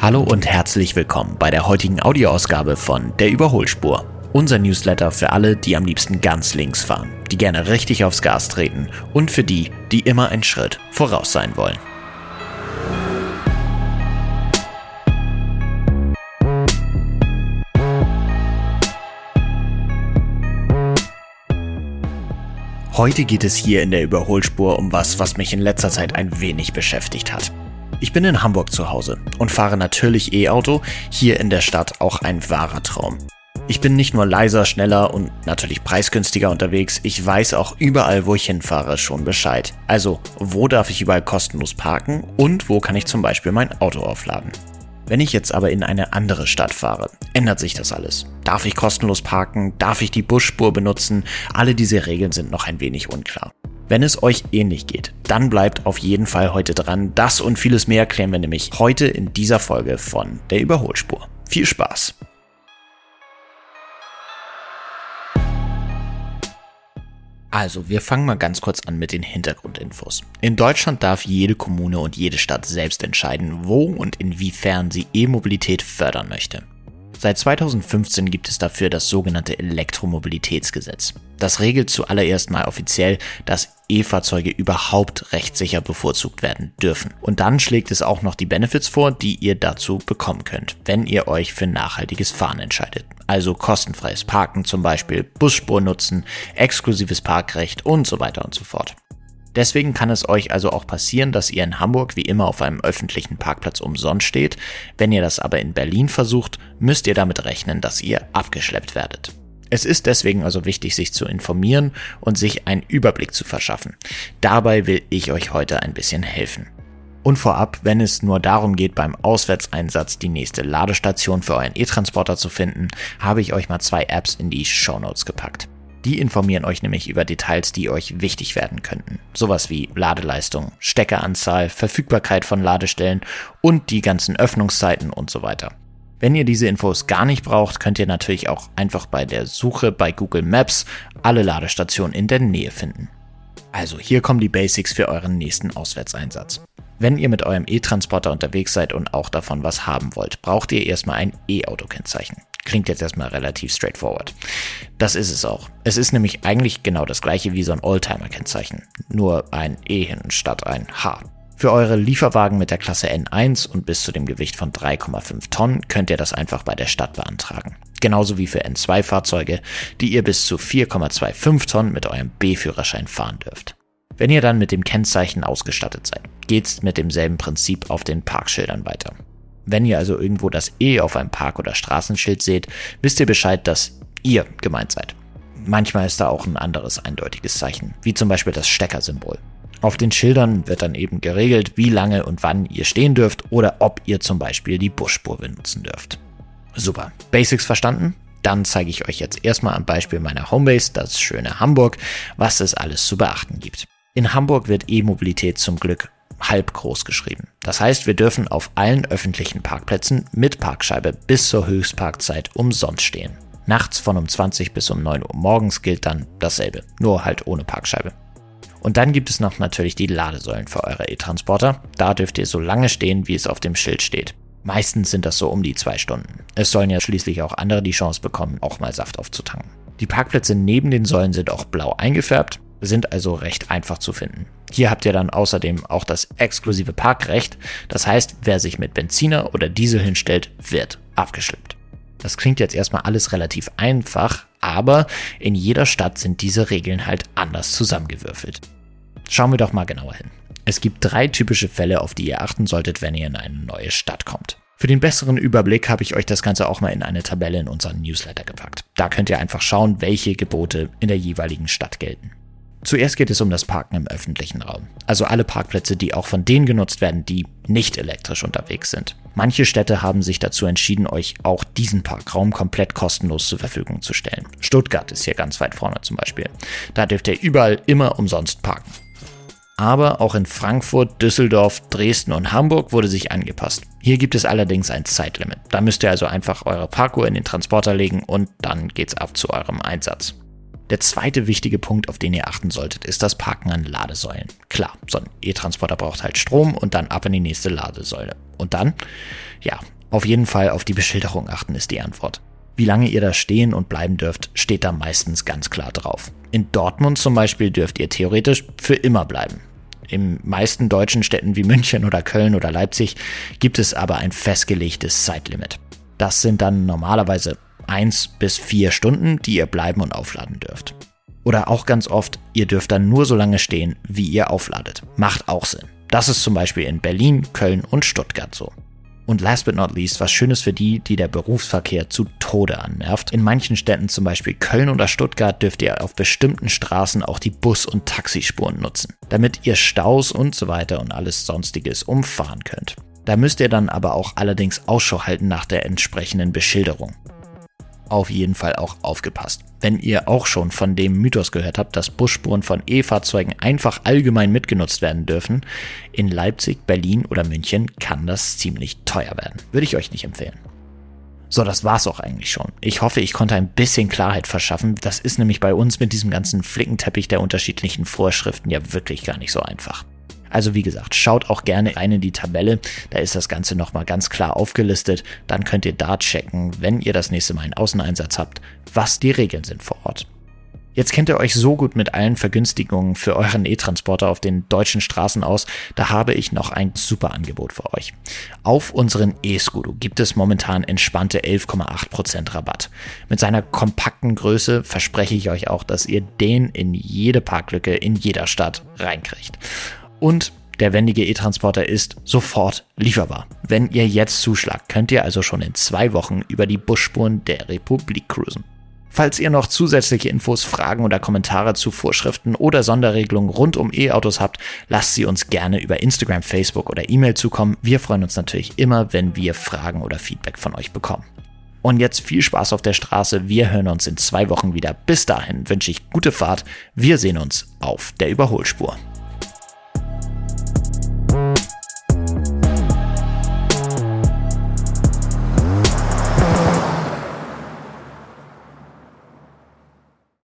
Hallo und herzlich willkommen bei der heutigen Audioausgabe von Der Überholspur. Unser Newsletter für alle, die am liebsten ganz links fahren, die gerne richtig aufs Gas treten und für die, die immer einen Schritt voraus sein wollen. Heute geht es hier in der Überholspur um was, was mich in letzter Zeit ein wenig beschäftigt hat. Ich bin in Hamburg zu Hause und fahre natürlich E-Auto, hier in der Stadt auch ein wahrer Traum. Ich bin nicht nur leiser, schneller und natürlich preisgünstiger unterwegs, ich weiß auch überall, wo ich hinfahre, schon Bescheid. Also, wo darf ich überall kostenlos parken und wo kann ich zum Beispiel mein Auto aufladen. Wenn ich jetzt aber in eine andere Stadt fahre, ändert sich das alles. Darf ich kostenlos parken? Darf ich die Busspur benutzen? Alle diese Regeln sind noch ein wenig unklar. Wenn es euch ähnlich geht, dann bleibt auf jeden Fall heute dran. Das und vieles mehr klären wir nämlich heute in dieser Folge von der Überholspur. Viel Spaß! Also, wir fangen mal ganz kurz an mit den Hintergrundinfos. In Deutschland darf jede Kommune und jede Stadt selbst entscheiden, wo und inwiefern sie E-Mobilität fördern möchte. Seit 2015 gibt es dafür das sogenannte Elektromobilitätsgesetz. Das regelt zuallererst mal offiziell, dass E-Fahrzeuge überhaupt rechtssicher bevorzugt werden dürfen. Und dann schlägt es auch noch die Benefits vor, die ihr dazu bekommen könnt, wenn ihr euch für nachhaltiges Fahren entscheidet. Also kostenfreies Parken zum Beispiel, Busspur nutzen, exklusives Parkrecht und so weiter und so fort. Deswegen kann es euch also auch passieren, dass ihr in Hamburg wie immer auf einem öffentlichen Parkplatz umsonst steht. Wenn ihr das aber in Berlin versucht, müsst ihr damit rechnen, dass ihr abgeschleppt werdet. Es ist deswegen also wichtig, sich zu informieren und sich einen Überblick zu verschaffen. Dabei will ich euch heute ein bisschen helfen. Und vorab, wenn es nur darum geht, beim Auswärtseinsatz die nächste Ladestation für euren E-Transporter zu finden, habe ich euch mal zwei Apps in die Show Notes gepackt. Die informieren euch nämlich über Details, die euch wichtig werden könnten. Sowas wie Ladeleistung, Steckeranzahl, Verfügbarkeit von Ladestellen und die ganzen Öffnungszeiten und so weiter. Wenn ihr diese Infos gar nicht braucht, könnt ihr natürlich auch einfach bei der Suche bei Google Maps alle Ladestationen in der Nähe finden. Also hier kommen die Basics für euren nächsten Auswärtseinsatz. Wenn ihr mit eurem E-Transporter unterwegs seid und auch davon was haben wollt, braucht ihr erstmal ein E-Auto-Kennzeichen. Klingt jetzt erstmal relativ straightforward. Das ist es auch. Es ist nämlich eigentlich genau das gleiche wie so ein Oldtimer-Kennzeichen. Nur ein E hinten statt ein H. Für eure Lieferwagen mit der Klasse N1 und bis zu dem Gewicht von 3,5 Tonnen könnt ihr das einfach bei der Stadt beantragen. Genauso wie für N2-Fahrzeuge, die ihr bis zu 4,25 Tonnen mit eurem B-Führerschein fahren dürft. Wenn ihr dann mit dem Kennzeichen ausgestattet seid, geht's mit demselben Prinzip auf den Parkschildern weiter. Wenn ihr also irgendwo das E auf einem Park- oder Straßenschild seht, wisst ihr Bescheid, dass ihr gemeint seid. Manchmal ist da auch ein anderes eindeutiges Zeichen, wie zum Beispiel das Steckersymbol. Auf den Schildern wird dann eben geregelt, wie lange und wann ihr stehen dürft oder ob ihr zum Beispiel die Busspur benutzen dürft. Super. Basics verstanden? Dann zeige ich euch jetzt erstmal am Beispiel meiner Homebase, das schöne Hamburg, was es alles zu beachten gibt. In Hamburg wird E-Mobilität zum Glück halb groß geschrieben. Das heißt, wir dürfen auf allen öffentlichen Parkplätzen mit Parkscheibe bis zur Höchstparkzeit umsonst stehen. Nachts von um 20 bis um 9 Uhr morgens gilt dann dasselbe, nur halt ohne Parkscheibe. Und dann gibt es noch natürlich die Ladesäulen für eure E-Transporter. Da dürft ihr so lange stehen, wie es auf dem Schild steht. Meistens sind das so um die zwei Stunden. Es sollen ja schließlich auch andere die Chance bekommen, auch mal Saft aufzutanken. Die Parkplätze neben den Säulen sind auch blau eingefärbt sind also recht einfach zu finden. Hier habt ihr dann außerdem auch das exklusive Parkrecht, das heißt, wer sich mit Benziner oder Diesel hinstellt, wird abgeschleppt. Das klingt jetzt erstmal alles relativ einfach, aber in jeder Stadt sind diese Regeln halt anders zusammengewürfelt. Schauen wir doch mal genauer hin. Es gibt drei typische Fälle, auf die ihr achten solltet, wenn ihr in eine neue Stadt kommt. Für den besseren Überblick habe ich euch das Ganze auch mal in eine Tabelle in unseren Newsletter gepackt. Da könnt ihr einfach schauen, welche Gebote in der jeweiligen Stadt gelten. Zuerst geht es um das Parken im öffentlichen Raum. Also alle Parkplätze, die auch von denen genutzt werden, die nicht elektrisch unterwegs sind. Manche Städte haben sich dazu entschieden, euch auch diesen Parkraum komplett kostenlos zur Verfügung zu stellen. Stuttgart ist hier ganz weit vorne zum Beispiel. Da dürft ihr überall immer umsonst parken. Aber auch in Frankfurt, Düsseldorf, Dresden und Hamburg wurde sich angepasst. Hier gibt es allerdings ein Zeitlimit. Da müsst ihr also einfach eure Parkuhr in den Transporter legen und dann geht's ab zu eurem Einsatz. Der zweite wichtige Punkt, auf den ihr achten solltet, ist das Parken an Ladesäulen. Klar, so ein E-Transporter braucht halt Strom und dann ab in die nächste Ladesäule. Und dann? Ja, auf jeden Fall auf die Beschilderung achten ist die Antwort. Wie lange ihr da stehen und bleiben dürft, steht da meistens ganz klar drauf. In Dortmund zum Beispiel dürft ihr theoretisch für immer bleiben. In meisten deutschen Städten wie München oder Köln oder Leipzig gibt es aber ein festgelegtes Zeitlimit. Das sind dann normalerweise eins bis vier Stunden, die ihr bleiben und aufladen dürft. Oder auch ganz oft, ihr dürft dann nur so lange stehen, wie ihr aufladet. Macht auch Sinn. Das ist zum Beispiel in Berlin, Köln und Stuttgart so. Und last but not least, was Schönes für die, die der Berufsverkehr zu Tode annervt. In manchen Städten, zum Beispiel Köln oder Stuttgart, dürft ihr auf bestimmten Straßen auch die Bus- und Taxispuren nutzen, damit ihr Staus und so weiter und alles sonstiges umfahren könnt. Da müsst ihr dann aber auch allerdings Ausschau halten nach der entsprechenden Beschilderung auf jeden Fall auch aufgepasst. Wenn ihr auch schon von dem Mythos gehört habt, dass Busspuren von E-Fahrzeugen einfach allgemein mitgenutzt werden dürfen, in Leipzig, Berlin oder München kann das ziemlich teuer werden. Würde ich euch nicht empfehlen. So, das war's auch eigentlich schon. Ich hoffe, ich konnte ein bisschen Klarheit verschaffen. Das ist nämlich bei uns mit diesem ganzen Flickenteppich der unterschiedlichen Vorschriften ja wirklich gar nicht so einfach. Also wie gesagt, schaut auch gerne rein in die Tabelle, da ist das Ganze nochmal ganz klar aufgelistet. Dann könnt ihr da checken, wenn ihr das nächste Mal einen Außeneinsatz habt, was die Regeln sind vor Ort. Jetzt kennt ihr euch so gut mit allen Vergünstigungen für euren E-Transporter auf den deutschen Straßen aus, da habe ich noch ein super Angebot für euch. Auf unseren E-Scooter gibt es momentan entspannte 11,8% Rabatt. Mit seiner kompakten Größe verspreche ich euch auch, dass ihr den in jede Parklücke in jeder Stadt reinkriegt und der wendige E-Transporter ist sofort lieferbar. Wenn ihr jetzt zuschlagt, könnt ihr also schon in zwei Wochen über die Busspuren der Republik cruisen. Falls ihr noch zusätzliche Infos, Fragen oder Kommentare zu Vorschriften oder Sonderregelungen rund um E-Autos habt, lasst sie uns gerne über Instagram, Facebook oder E-Mail zukommen. Wir freuen uns natürlich immer, wenn wir Fragen oder Feedback von euch bekommen. Und jetzt viel Spaß auf der Straße. Wir hören uns in zwei Wochen wieder. Bis dahin wünsche ich gute Fahrt. Wir sehen uns auf der Überholspur.